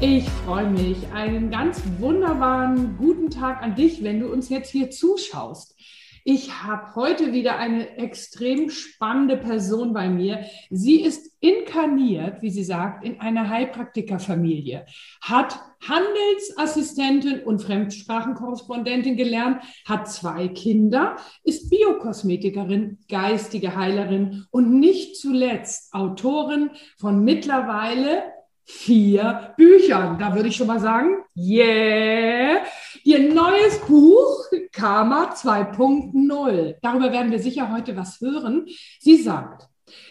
Ich freue mich. Einen ganz wunderbaren guten Tag an dich, wenn du uns jetzt hier zuschaust. Ich habe heute wieder eine extrem spannende Person bei mir. Sie ist inkarniert, wie sie sagt, in einer Heilpraktikerfamilie, hat Handelsassistentin und Fremdsprachenkorrespondentin gelernt, hat zwei Kinder, ist Biokosmetikerin, geistige Heilerin und nicht zuletzt Autorin von mittlerweile vier Büchern. Da würde ich schon mal sagen, yeah! Ihr neues Buch, Karma 2.0. Darüber werden wir sicher heute was hören. Sie sagt,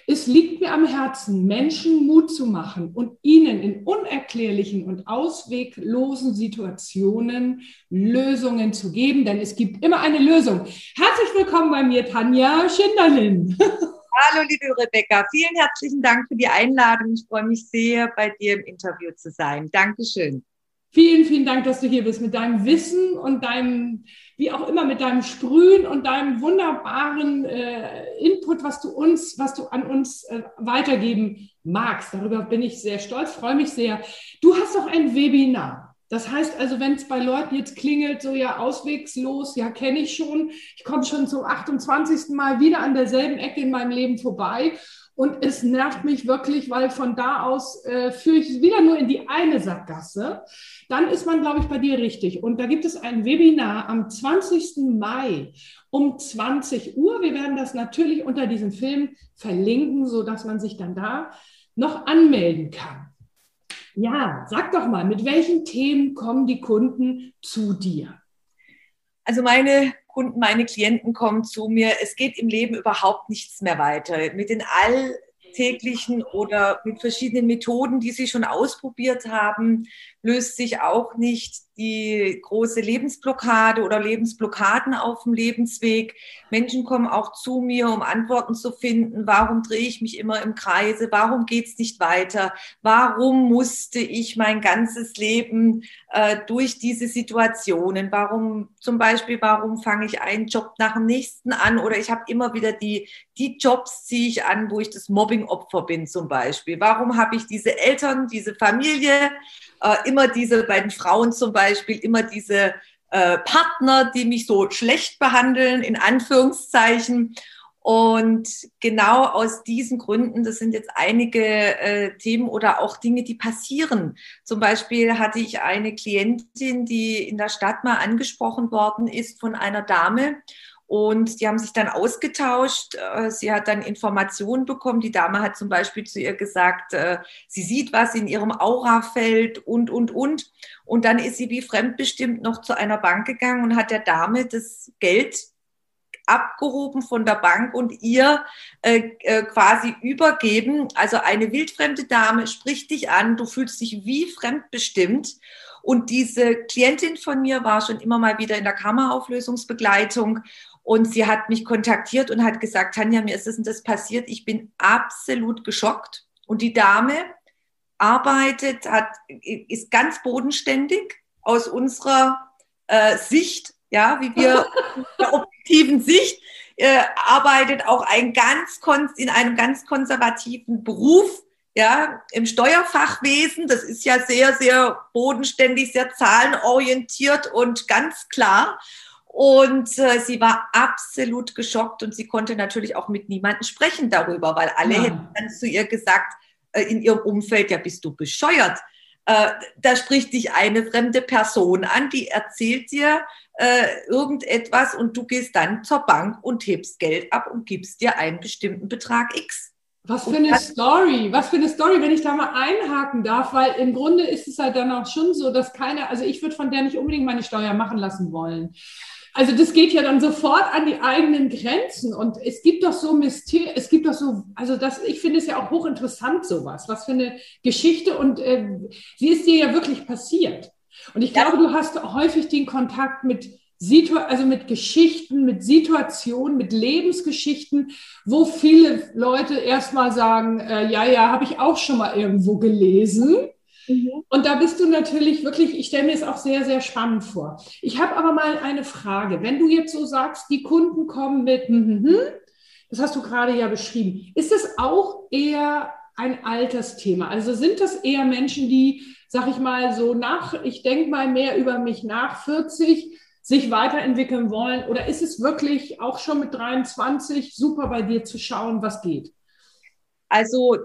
es liegt mir am Herzen, Menschen Mut zu machen und ihnen in unerklärlichen und ausweglosen Situationen Lösungen zu geben, denn es gibt immer eine Lösung. Herzlich willkommen bei mir, Tanja Schinderlin. Hallo, liebe Rebecca. Vielen herzlichen Dank für die Einladung. Ich freue mich sehr, bei dir im Interview zu sein. Dankeschön. Vielen, vielen Dank, dass du hier bist mit deinem Wissen und deinem, wie auch immer, mit deinem Sprühen und deinem wunderbaren äh, Input, was du uns, was du an uns äh, weitergeben magst. Darüber bin ich sehr stolz, freue mich sehr. Du hast doch ein Webinar. Das heißt also, wenn es bei Leuten jetzt klingelt, so ja auswegslos, ja kenne ich schon, ich komme schon zum 28. Mal wieder an derselben Ecke in meinem Leben vorbei und es nervt mich wirklich, weil von da aus äh, führe ich wieder nur in die eine Sackgasse, dann ist man, glaube ich, bei dir richtig. Und da gibt es ein Webinar am 20. Mai um 20 Uhr. Wir werden das natürlich unter diesem Film verlinken, sodass man sich dann da noch anmelden kann. Ja, sag doch mal, mit welchen Themen kommen die Kunden zu dir? Also meine Kunden, meine Klienten kommen zu mir. Es geht im Leben überhaupt nichts mehr weiter. Mit den alltäglichen oder mit verschiedenen Methoden, die sie schon ausprobiert haben, löst sich auch nicht die große Lebensblockade oder Lebensblockaden auf dem Lebensweg. Menschen kommen auch zu mir, um Antworten zu finden. Warum drehe ich mich immer im Kreise? Warum geht es nicht weiter? Warum musste ich mein ganzes Leben äh, durch diese Situationen? Warum zum Beispiel, warum fange ich einen Job nach dem nächsten an? Oder ich habe immer wieder die, die Jobs ziehe ich an, wo ich das Mobbing-Opfer bin zum Beispiel. Warum habe ich diese Eltern, diese Familie? äh, immer diese beiden Frauen zum Beispiel, immer diese äh, Partner, die mich so schlecht behandeln, in Anführungszeichen. Und genau aus diesen Gründen, das sind jetzt einige äh, Themen oder auch Dinge, die passieren. Zum Beispiel hatte ich eine Klientin, die in der Stadt mal angesprochen worden ist von einer Dame und die haben sich dann ausgetauscht. Äh, sie hat dann Informationen bekommen. Die Dame hat zum Beispiel zu ihr gesagt, äh, sie sieht was in ihrem Aurafeld und, und, und. Und dann ist sie wie fremdbestimmt noch zu einer Bank gegangen und hat der Dame das Geld abgehoben von der Bank und ihr äh, äh, quasi übergeben. Also eine wildfremde Dame spricht dich an, du fühlst dich wie fremdbestimmt. Und diese Klientin von mir war schon immer mal wieder in der Kammerauflösungsbegleitung und sie hat mich kontaktiert und hat gesagt, Tanja, mir ist das und das passiert. Ich bin absolut geschockt. Und die Dame arbeitet, hat, ist ganz bodenständig aus unserer äh, Sicht, ja, wie wir der objektiven Sicht, äh, arbeitet auch ein ganz in einem ganz konservativen Beruf, ja, im Steuerfachwesen. Das ist ja sehr, sehr bodenständig, sehr zahlenorientiert und ganz klar. Und äh, sie war absolut geschockt und sie konnte natürlich auch mit niemandem sprechen darüber, weil alle ja. hätten dann zu ihr gesagt, äh, in ihrem Umfeld, ja, bist du bescheuert. Äh, da spricht dich eine fremde Person an, die erzählt dir äh, irgendetwas und du gehst dann zur Bank und hebst Geld ab und gibst dir einen bestimmten Betrag X. Was für eine Story, was für eine Story, wenn ich da mal einhaken darf, weil im Grunde ist es halt dann auch schon so, dass keiner, also ich würde von der nicht unbedingt meine Steuer machen lassen wollen. Also das geht ja dann sofort an die eigenen Grenzen und es gibt doch so Mysterien, es gibt doch so, also das, ich finde es ja auch hochinteressant sowas, was für eine Geschichte und äh, sie ist dir ja wirklich passiert. Und ich glaube, du hast häufig den Kontakt mit Situ also mit Geschichten, mit Situationen, mit Lebensgeschichten, wo viele Leute erstmal sagen, äh, ja, ja, habe ich auch schon mal irgendwo gelesen. Mhm. Und da bist du natürlich wirklich, ich stelle mir es auch sehr, sehr spannend vor. Ich habe aber mal eine Frage. Wenn du jetzt so sagst, die Kunden kommen mit, hm, hm, hm, das hast du gerade ja beschrieben, ist es auch eher ein Altersthema? Also sind das eher Menschen, die, sag ich mal, so nach, ich denke mal mehr über mich nach 40, sich weiterentwickeln wollen? Oder ist es wirklich auch schon mit 23 super bei dir zu schauen, was geht? Also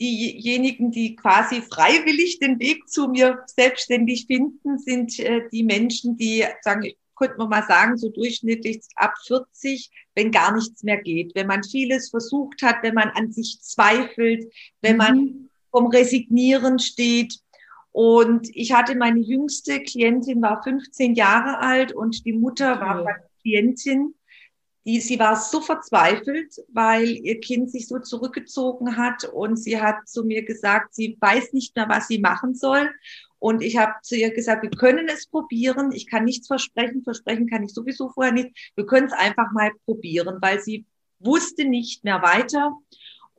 diejenigen, die quasi freiwillig den Weg zu mir selbstständig finden, sind äh, die Menschen, die sagen, könnte man mal sagen, so durchschnittlich ab 40, wenn gar nichts mehr geht, wenn man vieles versucht hat, wenn man an sich zweifelt, wenn mhm. man vom Resignieren steht. Und ich hatte meine jüngste Klientin, war 15 Jahre alt und die Mutter war Klientin die, sie war so verzweifelt, weil ihr Kind sich so zurückgezogen hat und sie hat zu mir gesagt, sie weiß nicht mehr, was sie machen soll. Und ich habe zu ihr gesagt, wir können es probieren. Ich kann nichts versprechen. Versprechen kann ich sowieso vorher nicht. Wir können es einfach mal probieren, weil sie wusste nicht mehr weiter.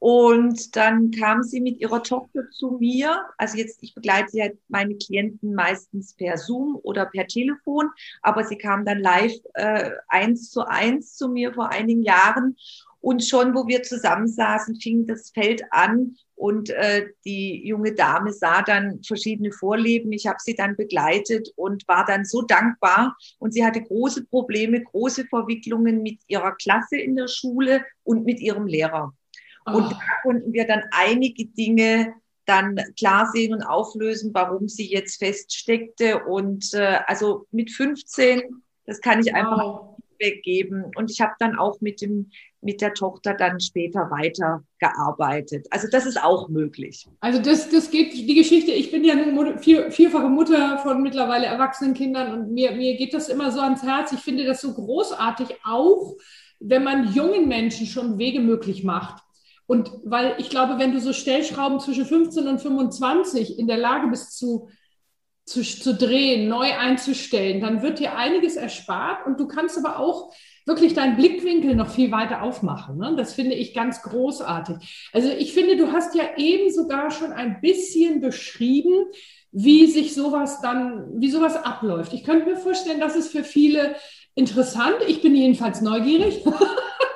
Und dann kam sie mit ihrer Tochter zu mir. Also jetzt, ich begleite ja meine Klienten meistens per Zoom oder per Telefon, aber sie kam dann live äh, eins zu eins zu mir vor einigen Jahren. Und schon, wo wir zusammensaßen, fing das Feld an und äh, die junge Dame sah dann verschiedene Vorleben. Ich habe sie dann begleitet und war dann so dankbar. Und sie hatte große Probleme, große Verwicklungen mit ihrer Klasse in der Schule und mit ihrem Lehrer. Und oh. da konnten wir dann einige Dinge dann klar sehen und auflösen, warum sie jetzt feststeckte. Und äh, also mit 15, das kann ich einfach wow. weggeben. Und ich habe dann auch mit dem mit der Tochter dann später weiter gearbeitet. Also das ist auch möglich. Also das, das geht, die Geschichte, ich bin ja eine vier, vierfache Mutter von mittlerweile erwachsenen Kindern und mir, mir geht das immer so ans Herz. Ich finde das so großartig, auch wenn man jungen Menschen schon Wege möglich macht. Und weil ich glaube, wenn du so Stellschrauben zwischen 15 und 25 in der Lage bist zu, zu, zu drehen, neu einzustellen, dann wird dir einiges erspart und du kannst aber auch wirklich deinen Blickwinkel noch viel weiter aufmachen. Ne? Das finde ich ganz großartig. Also ich finde, du hast ja eben sogar schon ein bisschen beschrieben, wie sich sowas dann, wie sowas abläuft. Ich könnte mir vorstellen, das ist für viele interessant. Ich bin jedenfalls neugierig.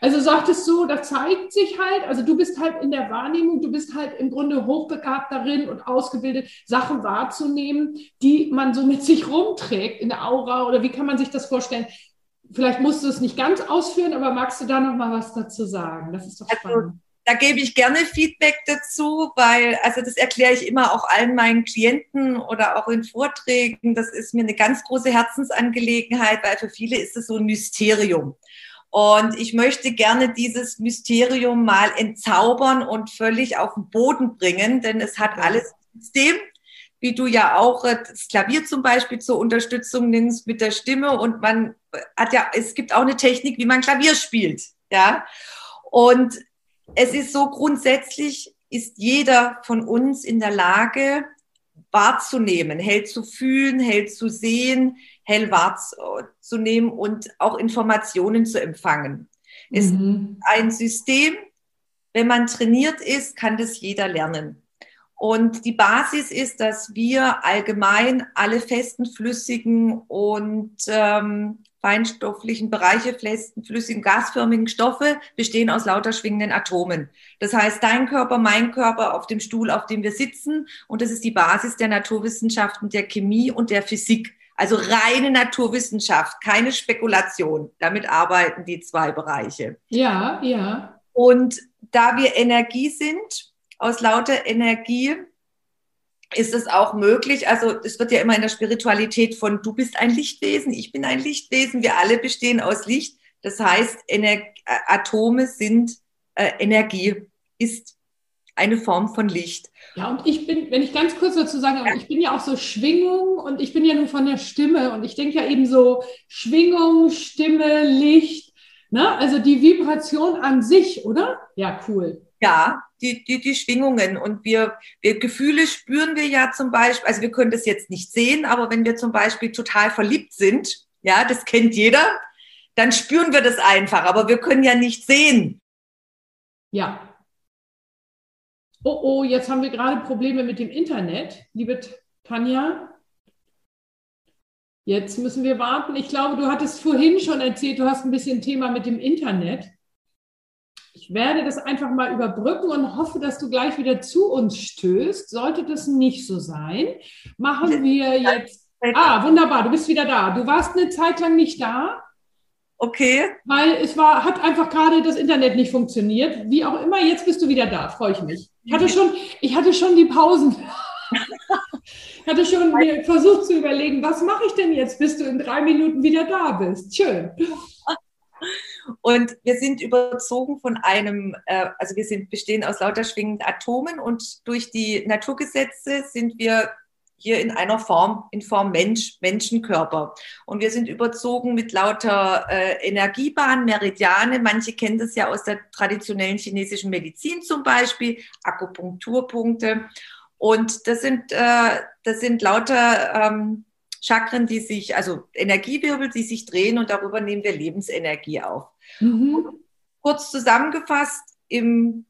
Also sagtest du, da zeigt sich halt, also du bist halt in der Wahrnehmung, du bist halt im Grunde hochbegabt darin und ausgebildet, Sachen wahrzunehmen, die man so mit sich rumträgt in der Aura oder wie kann man sich das vorstellen? Vielleicht musst du es nicht ganz ausführen, aber magst du da noch mal was dazu sagen? Das ist doch also, spannend. Also, da gebe ich gerne Feedback dazu, weil, also das erkläre ich immer auch allen meinen Klienten oder auch in Vorträgen. Das ist mir eine ganz große Herzensangelegenheit, weil für viele ist es so ein Mysterium. Und ich möchte gerne dieses Mysterium mal entzaubern und völlig auf den Boden bringen, denn es hat alles System, wie du ja auch äh, das Klavier zum Beispiel zur Unterstützung nimmst mit der Stimme und man hat ja, es gibt auch eine Technik, wie man Klavier spielt, ja. Und es ist so grundsätzlich ist jeder von uns in der Lage, wahrzunehmen, hell zu fühlen, hell zu sehen, hell wahrzunehmen und auch Informationen zu empfangen. Mhm. Es ist ein System, wenn man trainiert ist, kann das jeder lernen. Und die Basis ist, dass wir allgemein alle festen, flüssigen und ähm, feinstofflichen Bereiche, flüssigen, gasförmigen Stoffe bestehen aus lauter schwingenden Atomen. Das heißt, dein Körper, mein Körper auf dem Stuhl, auf dem wir sitzen. Und das ist die Basis der Naturwissenschaften, der Chemie und der Physik. Also reine Naturwissenschaft, keine Spekulation. Damit arbeiten die zwei Bereiche. Ja, ja. Und da wir Energie sind, aus lauter Energie ist es auch möglich, also es wird ja immer in der Spiritualität von, du bist ein Lichtwesen, ich bin ein Lichtwesen, wir alle bestehen aus Licht. Das heißt, Ener Atome sind äh, Energie, ist eine Form von Licht. Ja, und ich bin, wenn ich ganz kurz dazu sage, ich bin ja auch so Schwingung und ich bin ja nur von der Stimme und ich denke ja eben so Schwingung, Stimme, Licht, ne? also die Vibration an sich, oder? Ja, cool. Ja, die, die, die Schwingungen. Und wir, wir Gefühle spüren wir ja zum Beispiel, also wir können das jetzt nicht sehen, aber wenn wir zum Beispiel total verliebt sind, ja, das kennt jeder, dann spüren wir das einfach, aber wir können ja nicht sehen. Ja. Oh, oh, jetzt haben wir gerade Probleme mit dem Internet, liebe Tanja. Jetzt müssen wir warten. Ich glaube, du hattest vorhin schon erzählt, du hast ein bisschen Thema mit dem Internet. Ich werde das einfach mal überbrücken und hoffe, dass du gleich wieder zu uns stößt. Sollte das nicht so sein, machen wir jetzt. Ah, wunderbar, du bist wieder da. Du warst eine Zeit lang nicht da. Okay. Weil es war, hat einfach gerade das Internet nicht funktioniert. Wie auch immer, jetzt bist du wieder da, freue ich mich. Ich hatte schon, ich hatte schon die Pausen. ich hatte schon versucht zu überlegen, was mache ich denn jetzt, bis du in drei Minuten wieder da bist. Schön. Und wir sind überzogen von einem, äh, also wir sind, bestehen aus lauter schwingenden Atomen und durch die Naturgesetze sind wir hier in einer Form, in Form Mensch, Menschenkörper. Und wir sind überzogen mit lauter äh, Energiebahnen, Meridiane. Manche kennen das ja aus der traditionellen chinesischen Medizin zum Beispiel, Akupunkturpunkte. Und das sind, äh, das sind lauter ähm, Chakren, die sich, also Energiewirbel, die sich drehen und darüber nehmen wir Lebensenergie auf. Mhm. Kurz zusammengefasst, im,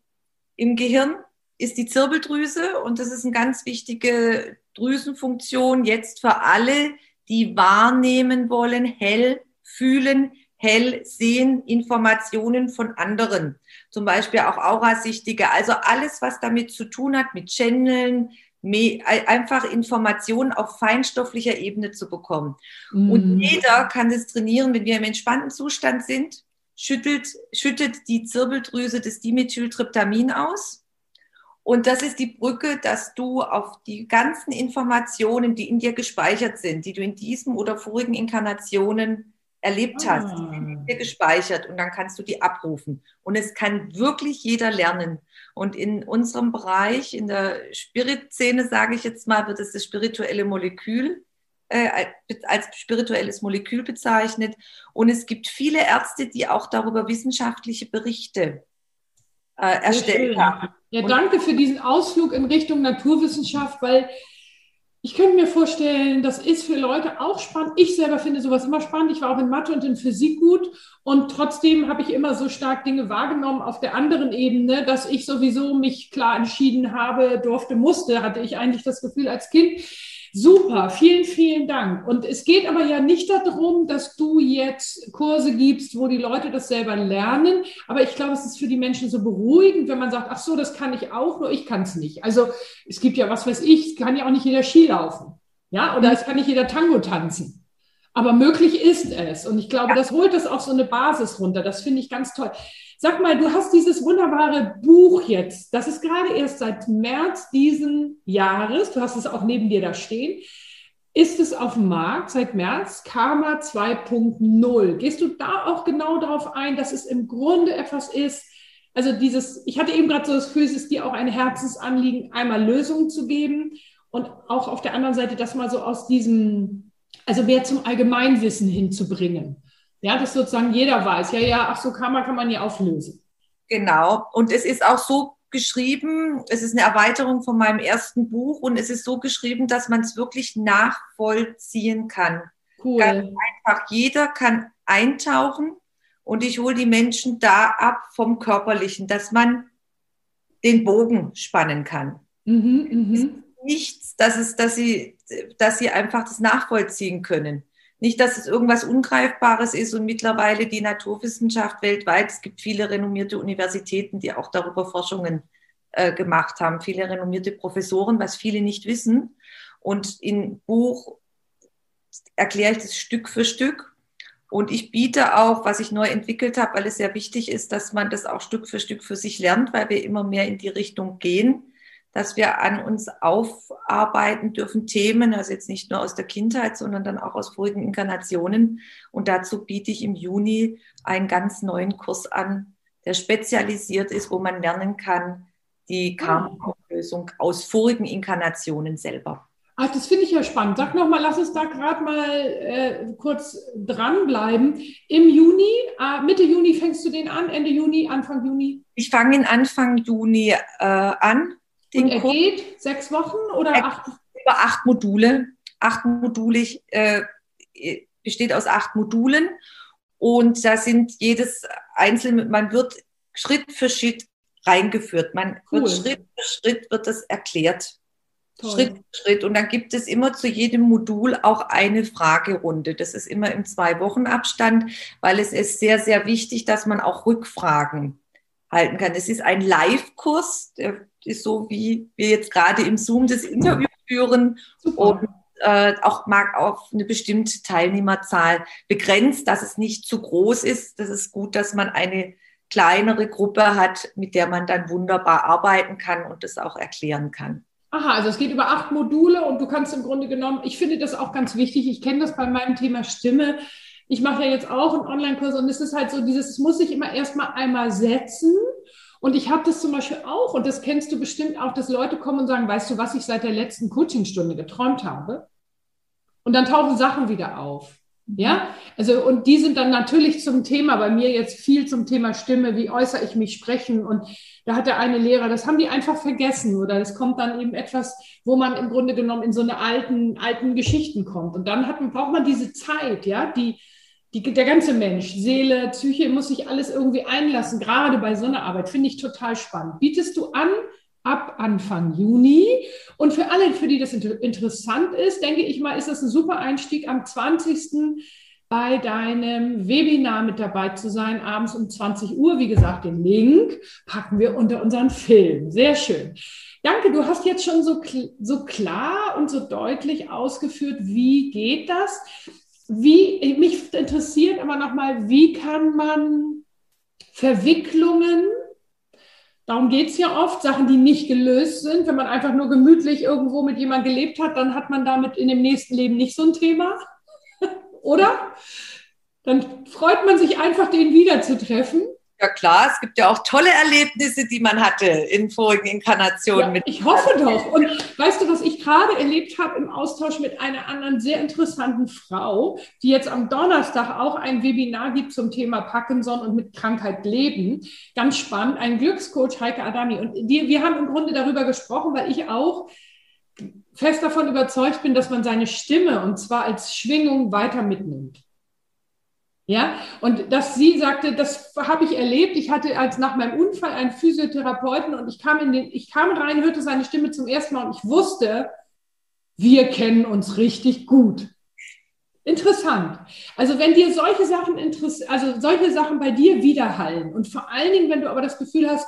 im Gehirn ist die Zirbeldrüse und das ist eine ganz wichtige Drüsenfunktion jetzt für alle, die wahrnehmen wollen, hell fühlen, hell sehen, Informationen von anderen. Zum Beispiel auch Aurasichtige. Also alles, was damit zu tun hat, mit Channeln, einfach Informationen auf feinstofflicher Ebene zu bekommen. Mm. Und jeder kann das trainieren, wenn wir im entspannten Zustand sind, schüttelt, schüttet die Zirbeldrüse das Dimethyltryptamin aus. Und das ist die Brücke, dass du auf die ganzen Informationen, die in dir gespeichert sind, die du in diesem oder vorigen Inkarnationen erlebt ah. hast, die in dir gespeichert und dann kannst du die abrufen. Und es kann wirklich jeder lernen. Und in unserem Bereich, in der Spirit-Szene, sage ich jetzt mal, wird es das spirituelle Molekül äh, als spirituelles Molekül bezeichnet. Und es gibt viele Ärzte, die auch darüber wissenschaftliche Berichte äh, erstellt haben. Ja, danke für diesen Ausflug in Richtung Naturwissenschaft, weil ich könnte mir vorstellen, das ist für Leute auch spannend. Ich selber finde sowas immer spannend. Ich war auch in Mathe und in Physik gut und trotzdem habe ich immer so stark Dinge wahrgenommen auf der anderen Ebene, dass ich sowieso mich klar entschieden habe, durfte, musste, hatte ich eigentlich das Gefühl als Kind Super, vielen, vielen Dank. Und es geht aber ja nicht darum, dass du jetzt Kurse gibst, wo die Leute das selber lernen. Aber ich glaube, es ist für die Menschen so beruhigend, wenn man sagt, ach so, das kann ich auch, nur ich kann es nicht. Also es gibt ja, was weiß ich, kann ja auch nicht jeder Ski laufen. Ja, oder es kann nicht jeder Tango tanzen. Aber möglich ist es. Und ich glaube, das holt das auf so eine Basis runter. Das finde ich ganz toll. Sag mal, du hast dieses wunderbare Buch jetzt. Das ist gerade erst seit März diesen Jahres. Du hast es auch neben dir da stehen. Ist es auf dem Markt seit März? Karma 2.0. Gehst du da auch genau darauf ein, dass es im Grunde etwas ist? Also dieses, ich hatte eben gerade so das Gefühl, es ist dir auch ein Herzensanliegen, einmal Lösungen zu geben und auch auf der anderen Seite das mal so aus diesem, also mehr zum Allgemeinwissen hinzubringen. Ja, dass sozusagen jeder weiß, ja, ja, ach so, Karma kann man ja auflösen. Genau. Und es ist auch so geschrieben, es ist eine Erweiterung von meinem ersten Buch und es ist so geschrieben, dass man es wirklich nachvollziehen kann. Cool. Ganz einfach. Jeder kann eintauchen und ich hole die Menschen da ab vom Körperlichen, dass man den Bogen spannen kann. Mhm, mh. Nichts, dass, es, dass, sie, dass sie einfach das nachvollziehen können. Nicht, dass es irgendwas Ungreifbares ist und mittlerweile die Naturwissenschaft weltweit, es gibt viele renommierte Universitäten, die auch darüber Forschungen äh, gemacht haben, viele renommierte Professoren, was viele nicht wissen. Und im Buch erkläre ich das Stück für Stück. Und ich biete auch, was ich neu entwickelt habe, weil es sehr wichtig ist, dass man das auch Stück für Stück für sich lernt, weil wir immer mehr in die Richtung gehen dass wir an uns aufarbeiten dürfen, Themen, also jetzt nicht nur aus der Kindheit, sondern dann auch aus vorigen Inkarnationen. Und dazu biete ich im Juni einen ganz neuen Kurs an, der spezialisiert ist, wo man lernen kann, die Karma-Auflösung aus vorigen Inkarnationen selber. Ach, das finde ich ja spannend. Sag nochmal, lass uns da gerade mal äh, kurz dranbleiben. Im Juni, äh, Mitte Juni fängst du den an, Ende Juni, Anfang Juni? Ich fange ihn Anfang Juni äh, an. Den Und er Kurs. geht sechs Wochen oder acht? Über acht Module. Acht Module äh, besteht aus acht Modulen. Und da sind jedes einzelne, man wird Schritt für Schritt reingeführt. Man cool. wird Schritt für Schritt wird das erklärt. Toll. Schritt für Schritt. Und dann gibt es immer zu jedem Modul auch eine Fragerunde. Das ist immer im Zwei-Wochen-Abstand, weil es ist sehr, sehr wichtig, dass man auch Rückfragen halten kann. Es ist ein Live-Kurs, der ist so, wie wir jetzt gerade im Zoom das Interview führen. Super. Und äh, auch mag auf eine bestimmte Teilnehmerzahl begrenzt, dass es nicht zu groß ist. Das ist gut, dass man eine kleinere Gruppe hat, mit der man dann wunderbar arbeiten kann und das auch erklären kann. Aha, also es geht über acht Module und du kannst im Grunde genommen, ich finde das auch ganz wichtig, ich kenne das bei meinem Thema Stimme. Ich mache ja jetzt auch einen Online-Kurs und es ist halt so dieses, es muss sich immer erstmal einmal setzen. Und ich habe das zum Beispiel auch, und das kennst du bestimmt auch, dass Leute kommen und sagen, weißt du, was ich seit der letzten Coachingstunde geträumt habe? Und dann tauchen Sachen wieder auf. Ja, also und die sind dann natürlich zum Thema, bei mir jetzt viel zum Thema Stimme, wie äußere ich mich sprechen und da hat der eine Lehrer, das haben die einfach vergessen oder es kommt dann eben etwas, wo man im Grunde genommen in so eine alten, alten Geschichten kommt und dann hat, braucht man diese Zeit, ja, die, die, der ganze Mensch, Seele, Psyche muss sich alles irgendwie einlassen, gerade bei so einer Arbeit, finde ich total spannend. Bietest du an, ab Anfang Juni. Und für alle, für die das inter interessant ist, denke ich mal, ist das ein super Einstieg am 20. bei deinem Webinar mit dabei zu sein, abends um 20 Uhr. Wie gesagt, den Link packen wir unter unseren Film. Sehr schön. Danke, du hast jetzt schon so, so klar und so deutlich ausgeführt, wie geht das? Wie, mich interessiert aber nochmal, wie kann man Verwicklungen Darum geht es ja oft, Sachen, die nicht gelöst sind. Wenn man einfach nur gemütlich irgendwo mit jemandem gelebt hat, dann hat man damit in dem nächsten Leben nicht so ein Thema. Oder? Dann freut man sich einfach, den wiederzutreffen. Ja klar, es gibt ja auch tolle Erlebnisse, die man hatte in vorigen Inkarnationen. Ja, ich hoffe doch. Und weißt du, was ich gerade erlebt habe im Austausch mit einer anderen sehr interessanten Frau, die jetzt am Donnerstag auch ein Webinar gibt zum Thema Parkinson und mit Krankheit leben. Ganz spannend, ein Glückscoach Heike Adami. Und die, wir haben im Grunde darüber gesprochen, weil ich auch fest davon überzeugt bin, dass man seine Stimme und zwar als Schwingung weiter mitnimmt. Ja, und dass sie sagte, das habe ich erlebt. Ich hatte als nach meinem Unfall einen Physiotherapeuten und ich kam in den, ich kam rein, hörte seine Stimme zum ersten Mal und ich wusste, wir kennen uns richtig gut. Interessant. Also wenn dir solche Sachen also solche Sachen bei dir widerhallen und vor allen Dingen, wenn du aber das Gefühl hast,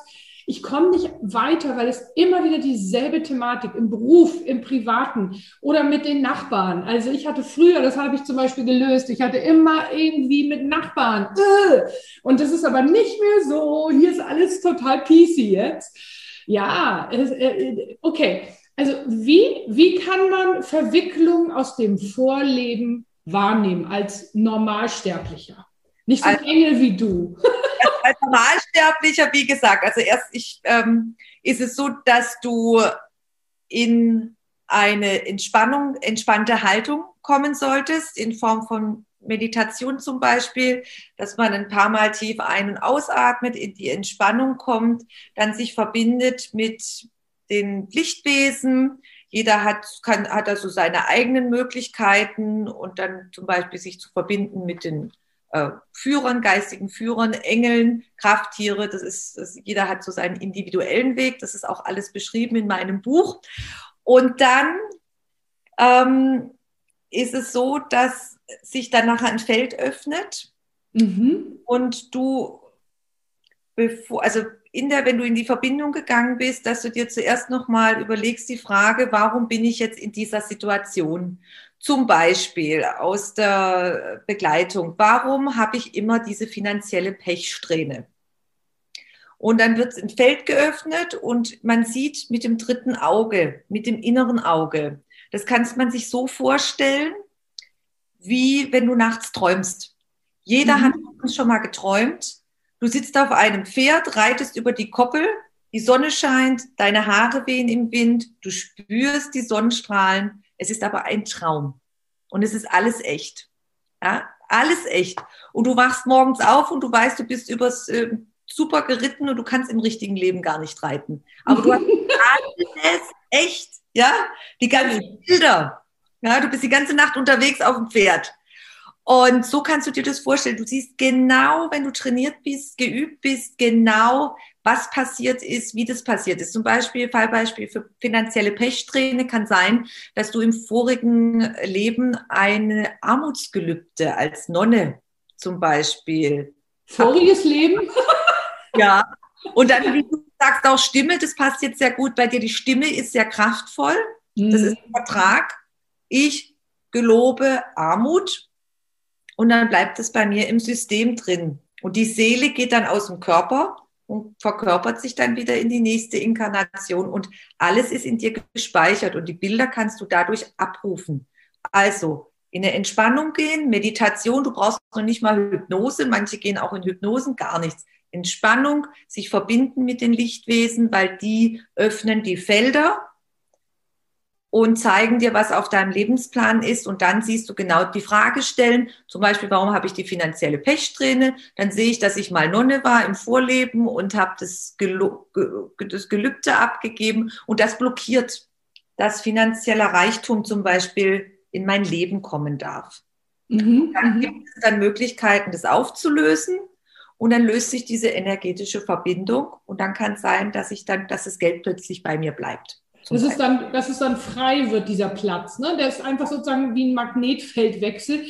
ich komme nicht weiter, weil es immer wieder dieselbe Thematik im Beruf, im Privaten oder mit den Nachbarn. Also ich hatte früher, das habe ich zum Beispiel gelöst, ich hatte immer irgendwie mit Nachbarn. Äh, und das ist aber nicht mehr so. Hier ist alles total peasy jetzt. Ja, äh, okay. Also wie, wie kann man Verwicklung aus dem Vorleben wahrnehmen als Normalsterblicher? Nicht so ein Engel wie du. als Normalsterblicher, wie gesagt, also erst ich, ähm, ist es so, dass du in eine Entspannung, entspannte Haltung kommen solltest, in Form von Meditation zum Beispiel, dass man ein paar Mal tief ein- und ausatmet, in die Entspannung kommt, dann sich verbindet mit den Lichtwesen. Jeder hat, kann, hat also seine eigenen Möglichkeiten und dann zum Beispiel sich zu verbinden mit den äh, Führern, geistigen Führern, Engeln, Krafttiere. Das ist, das, jeder hat so seinen individuellen Weg. Das ist auch alles beschrieben in meinem Buch. Und dann ähm, ist es so, dass sich dann nachher ein Feld öffnet mhm. und du, bevor, also in der, wenn du in die Verbindung gegangen bist, dass du dir zuerst nochmal überlegst die Frage, warum bin ich jetzt in dieser Situation? Zum Beispiel aus der Begleitung. Warum habe ich immer diese finanzielle Pechsträhne? Und dann wird ein Feld geöffnet und man sieht mit dem dritten Auge, mit dem inneren Auge. Das kann man sich so vorstellen, wie wenn du nachts träumst. Jeder mhm. hat schon mal geträumt. Du sitzt auf einem Pferd, reitest über die Koppel die Sonne scheint, deine Haare wehen im Wind, du spürst die Sonnenstrahlen. Es ist aber ein Traum. Und es ist alles echt. Ja, alles echt. Und du wachst morgens auf und du weißt, du bist übers äh, super geritten und du kannst im richtigen Leben gar nicht reiten. Aber du hast alles echt. Ja, die ganzen Bilder. Ja, du bist die ganze Nacht unterwegs auf dem Pferd. Und so kannst du dir das vorstellen. Du siehst genau, wenn du trainiert bist, geübt bist, genau, was passiert ist, wie das passiert ist. Zum Beispiel, Fallbeispiel für finanzielle Pechsträhne kann sein, dass du im vorigen Leben eine Armutsgelübde als Nonne zum Beispiel. Voriges Leben? ja. Und dann, wie du sagst, auch Stimme, das passt jetzt sehr gut bei dir. Die Stimme ist sehr kraftvoll. Das mhm. ist ein Vertrag. Ich gelobe Armut und dann bleibt es bei mir im System drin. Und die Seele geht dann aus dem Körper und verkörpert sich dann wieder in die nächste Inkarnation und alles ist in dir gespeichert und die Bilder kannst du dadurch abrufen. Also in eine Entspannung gehen, Meditation, du brauchst noch nicht mal Hypnose, manche gehen auch in Hypnosen, gar nichts. Entspannung, sich verbinden mit den Lichtwesen, weil die öffnen die Felder und zeigen dir, was auf deinem Lebensplan ist. Und dann siehst du genau die Frage stellen, zum Beispiel, warum habe ich die finanzielle Pechsträhne? Dann sehe ich, dass ich mal Nonne war im Vorleben und habe das, Gelu das Gelübde abgegeben. Und das blockiert, dass finanzieller Reichtum zum Beispiel in mein Leben kommen darf. Mhm, dann mhm. gibt es dann Möglichkeiten, das aufzulösen. Und dann löst sich diese energetische Verbindung. Und dann kann es sein, dass ich dann, dass das Geld plötzlich bei mir bleibt. Das ist dann, dass es dann frei wird, dieser Platz. Ne? Der ist einfach sozusagen wie ein Magnetfeldwechsel.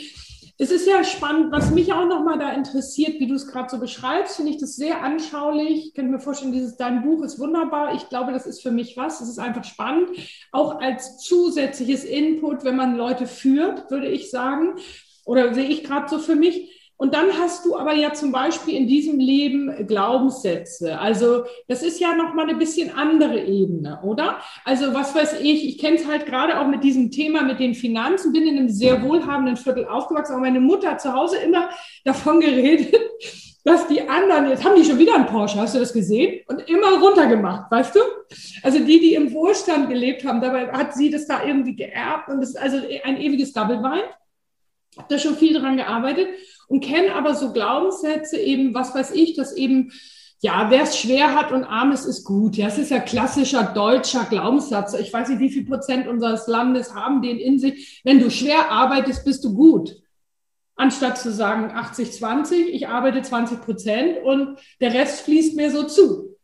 Es ist ja spannend, was mich auch nochmal da interessiert, wie du es gerade so beschreibst, finde ich das sehr anschaulich. Ich könnte mir vorstellen, dieses dein Buch ist wunderbar. Ich glaube, das ist für mich was. Es ist einfach spannend. Auch als zusätzliches Input, wenn man Leute führt, würde ich sagen. Oder sehe ich gerade so für mich. Und dann hast du aber ja zum Beispiel in diesem Leben Glaubenssätze. Also das ist ja noch mal eine bisschen andere Ebene, oder? Also was weiß ich, ich kenne es halt gerade auch mit diesem Thema mit den Finanzen, bin in einem sehr wohlhabenden Viertel aufgewachsen, aber meine Mutter hat zu Hause immer davon geredet, dass die anderen, jetzt haben die schon wieder einen Porsche, hast du das gesehen? Und immer runtergemacht, weißt du? Also die, die im Wohlstand gelebt haben, dabei hat sie das da irgendwie geerbt und das ist also ein ewiges Double Bind. Hab da schon viel dran gearbeitet und kenne aber so Glaubenssätze eben, was weiß ich, dass eben, ja, wer es schwer hat und arm ist, ist gut. Ja, es ist ja klassischer deutscher Glaubenssatz. Ich weiß nicht, wie viel Prozent unseres Landes haben den in sich. Wenn du schwer arbeitest, bist du gut. Anstatt zu sagen 80, 20, ich arbeite 20 Prozent und der Rest fließt mir so zu.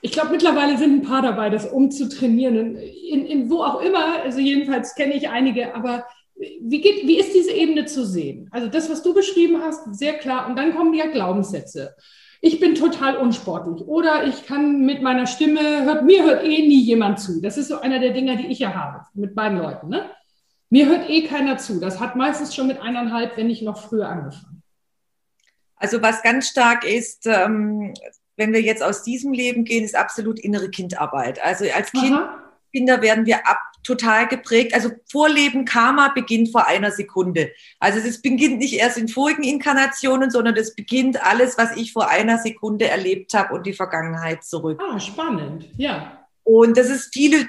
Ich glaube, mittlerweile sind ein paar dabei, das umzutrainieren. In, in wo auch immer, also jedenfalls kenne ich einige, aber wie, geht, wie ist diese Ebene zu sehen? Also das, was du beschrieben hast, sehr klar. Und dann kommen ja Glaubenssätze. Ich bin total unsportlich oder ich kann mit meiner Stimme, hört, mir hört eh nie jemand zu. Das ist so einer der Dinge, die ich ja habe mit beiden Leuten. Ne? Mir hört eh keiner zu. Das hat meistens schon mit eineinhalb, wenn nicht noch früher angefangen. Also was ganz stark ist, ähm, wenn wir jetzt aus diesem Leben gehen, ist absolut innere Kindarbeit. Also als Kind, Kinder werden wir ab total geprägt. Also Vorleben Karma beginnt vor einer Sekunde. Also es beginnt nicht erst in vorigen Inkarnationen, sondern es beginnt alles, was ich vor einer Sekunde erlebt habe und die Vergangenheit zurück. Ah, spannend, ja. Und das ist, viele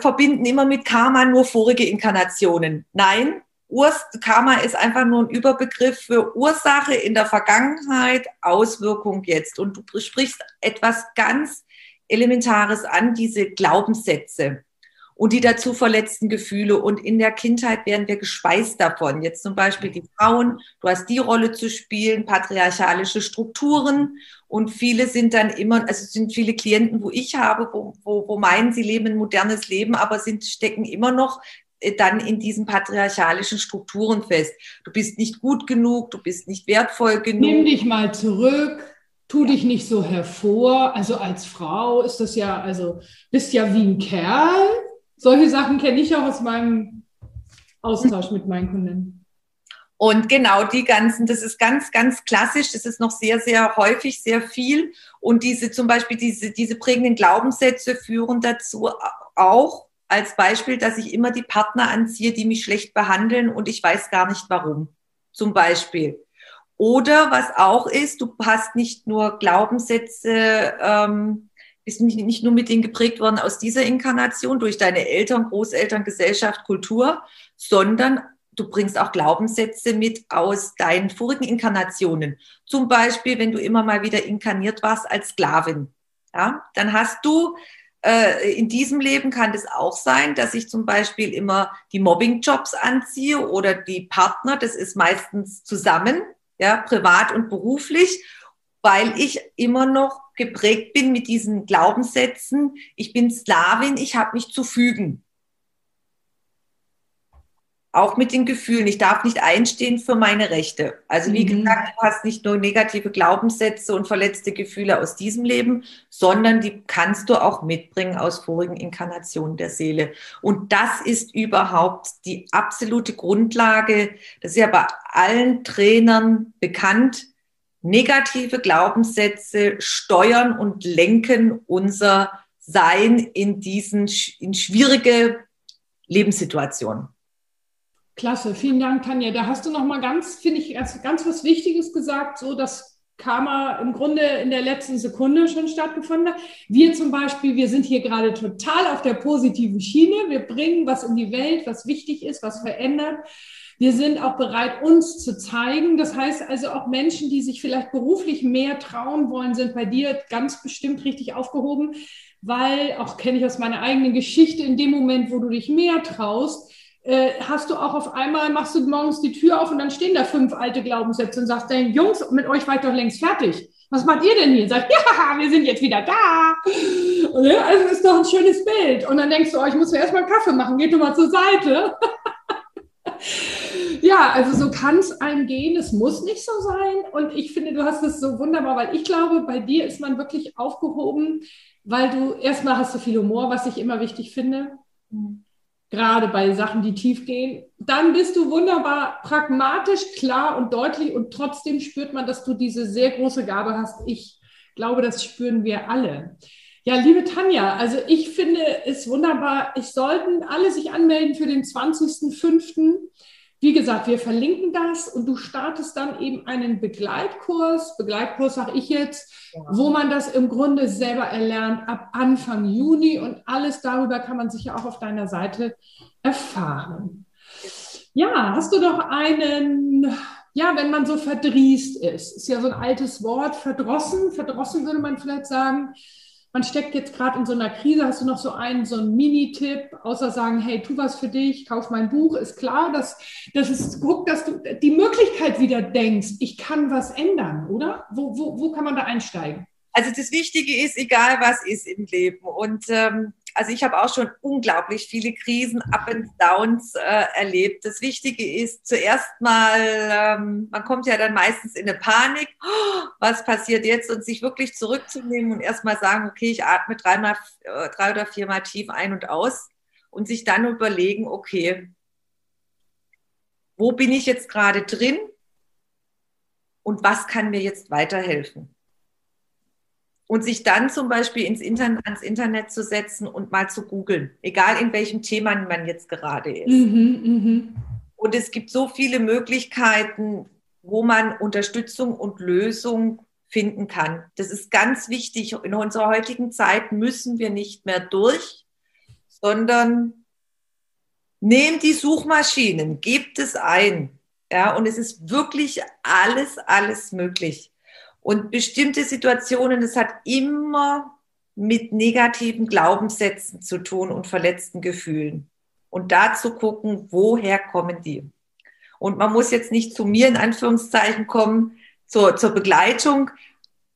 verbinden immer mit Karma nur vorige Inkarnationen. Nein, Urs Karma ist einfach nur ein Überbegriff für Ursache in der Vergangenheit, Auswirkung jetzt. Und du sprichst etwas ganz Elementares an, diese Glaubenssätze und die dazu verletzten Gefühle. Und in der Kindheit werden wir gespeist davon. Jetzt zum Beispiel die Frauen, du hast die Rolle zu spielen, patriarchalische Strukturen. Und viele sind dann immer, also es sind viele Klienten, wo ich habe, wo, wo, wo meinen, sie leben ein modernes Leben, aber sind, stecken immer noch äh, dann in diesen patriarchalischen Strukturen fest. Du bist nicht gut genug, du bist nicht wertvoll genug. Nimm dich mal zurück, tu dich nicht so hervor. Also als Frau ist das ja, also bist ja wie ein Kerl solche Sachen kenne ich auch aus meinem Austausch mit meinen Kunden. Und genau die ganzen, das ist ganz, ganz klassisch, das ist noch sehr, sehr häufig, sehr viel. Und diese zum Beispiel, diese, diese prägenden Glaubenssätze führen dazu auch als Beispiel, dass ich immer die Partner anziehe, die mich schlecht behandeln und ich weiß gar nicht warum. Zum Beispiel. Oder was auch ist, du hast nicht nur Glaubenssätze, ähm, bist nicht, nicht nur mit denen geprägt worden aus dieser Inkarnation, durch deine Eltern, Großeltern, Gesellschaft, Kultur, sondern du bringst auch Glaubenssätze mit aus deinen vorigen Inkarnationen. Zum Beispiel, wenn du immer mal wieder inkarniert warst als Sklavin. Ja, dann hast du äh, in diesem Leben kann es auch sein, dass ich zum Beispiel immer die Mobbing-Jobs anziehe oder die Partner, das ist meistens zusammen, ja, privat und beruflich, weil ich immer noch geprägt bin mit diesen Glaubenssätzen, ich bin Sklavin, ich habe mich zu fügen auch mit den Gefühlen. Ich darf nicht einstehen für meine Rechte. Also wie mhm. gesagt, du hast nicht nur negative Glaubenssätze und verletzte Gefühle aus diesem Leben, sondern die kannst du auch mitbringen aus vorigen Inkarnationen der Seele. Und das ist überhaupt die absolute Grundlage. Das ist ja bei allen Trainern bekannt. Negative Glaubenssätze steuern und lenken unser Sein in diesen in schwierige Lebenssituationen. Klasse, vielen Dank, Tanja. Da hast du noch mal ganz, finde ich, ganz was Wichtiges gesagt, so dass Karma im Grunde in der letzten Sekunde schon stattgefunden hat. Wir zum Beispiel, wir sind hier gerade total auf der positiven Schiene. Wir bringen was in die Welt, was wichtig ist, was verändert. Wir sind auch bereit, uns zu zeigen. Das heißt also auch Menschen, die sich vielleicht beruflich mehr trauen wollen, sind bei dir ganz bestimmt richtig aufgehoben, weil, auch kenne ich aus meiner eigenen Geschichte, in dem Moment, wo du dich mehr traust, hast du auch auf einmal, machst du morgens die Tür auf und dann stehen da fünf alte Glaubenssätze und sagst, dann Jungs, mit euch war ich doch längst fertig. Was macht ihr denn hier? Sagt, ja, wir sind jetzt wieder da. Und, ja, also ist doch ein schönes Bild. Und dann denkst du, oh, ich muss mir erstmal einen Kaffee machen, geht du mal zur Seite. ja, also so kann es einem gehen. Es muss nicht so sein. Und ich finde, du hast es so wunderbar, weil ich glaube, bei dir ist man wirklich aufgehoben, weil du erstmal hast du viel Humor, was ich immer wichtig finde. Mhm gerade bei Sachen, die tief gehen, dann bist du wunderbar pragmatisch, klar und deutlich und trotzdem spürt man, dass du diese sehr große Gabe hast. Ich glaube, das spüren wir alle. Ja, liebe Tanja, also ich finde es wunderbar. Ich sollten alle sich anmelden für den 20.05. Wie gesagt, wir verlinken das und du startest dann eben einen Begleitkurs, Begleitkurs sage ich jetzt, ja. wo man das im Grunde selber erlernt ab Anfang Juni und alles darüber kann man sicher auch auf deiner Seite erfahren. Ja, hast du doch einen, ja, wenn man so verdrießt ist, ist ja so ein altes Wort, verdrossen, verdrossen würde man vielleicht sagen man steckt jetzt gerade in so einer Krise, hast du noch so einen, so einen Mini-Tipp, außer sagen, hey, tu was für dich, kauf mein Buch, ist klar, dass, dass es, guck, dass du die Möglichkeit wieder denkst, ich kann was ändern, oder? Wo, wo, wo kann man da einsteigen? Also das Wichtige ist, egal was ist im Leben. Und ähm, also ich habe auch schon unglaublich viele Krisen, Up and Downs äh, erlebt. Das Wichtige ist zuerst mal, ähm, man kommt ja dann meistens in eine Panik, oh, was passiert jetzt und sich wirklich zurückzunehmen und erst mal sagen, okay, ich atme dreimal, äh, drei oder viermal tief ein und aus und sich dann überlegen, okay, wo bin ich jetzt gerade drin und was kann mir jetzt weiterhelfen? Und sich dann zum Beispiel ins Internet, ans Internet zu setzen und mal zu googeln, egal in welchem Thema man jetzt gerade ist. Mhm, mh. Und es gibt so viele Möglichkeiten, wo man Unterstützung und Lösung finden kann. Das ist ganz wichtig. In unserer heutigen Zeit müssen wir nicht mehr durch, sondern nehmt die Suchmaschinen, gebt es ein. Ja, und es ist wirklich alles, alles möglich. Und bestimmte Situationen, es hat immer mit negativen Glaubenssätzen zu tun und verletzten Gefühlen. Und da zu gucken, woher kommen die? Und man muss jetzt nicht zu mir in Anführungszeichen kommen, zur, zur Begleitung.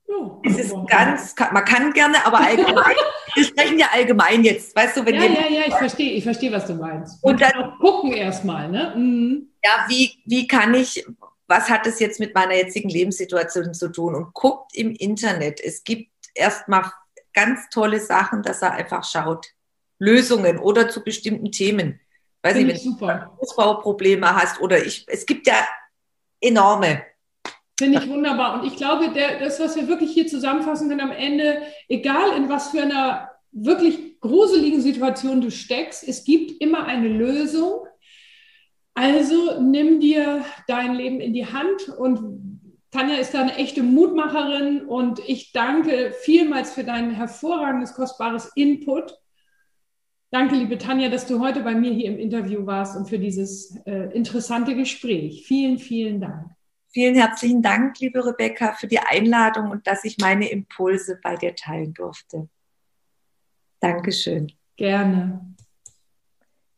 Ja, es ist ganz, man kann gerne, aber allgemein, wir sprechen ja allgemein jetzt, weißt du, wenn Ja, ja, ja, ich verstehe, ich verstehe, was du meinst. Und dann gucken erstmal, ne? Mhm. Ja, wie, wie kann ich, was hat es jetzt mit meiner jetzigen Lebenssituation zu tun? Und guckt im Internet. Es gibt erstmal ganz tolle Sachen, dass er einfach schaut. Lösungen oder zu bestimmten Themen. Weiß ich, wenn super. du Hausbauprobleme hast oder ich, es gibt ja enorme. Finde ich wunderbar. Und ich glaube, der, das, was wir wirklich hier zusammenfassen können am Ende, egal in was für einer wirklich gruseligen Situation du steckst, es gibt immer eine Lösung also nimm dir dein Leben in die Hand und Tanja ist da eine echte Mutmacherin und ich danke vielmals für dein hervorragendes, kostbares Input. Danke, liebe Tanja, dass du heute bei mir hier im Interview warst und für dieses äh, interessante Gespräch. Vielen, vielen Dank. Vielen herzlichen Dank, liebe Rebecca, für die Einladung und dass ich meine Impulse bei dir teilen durfte. Dankeschön. Gerne.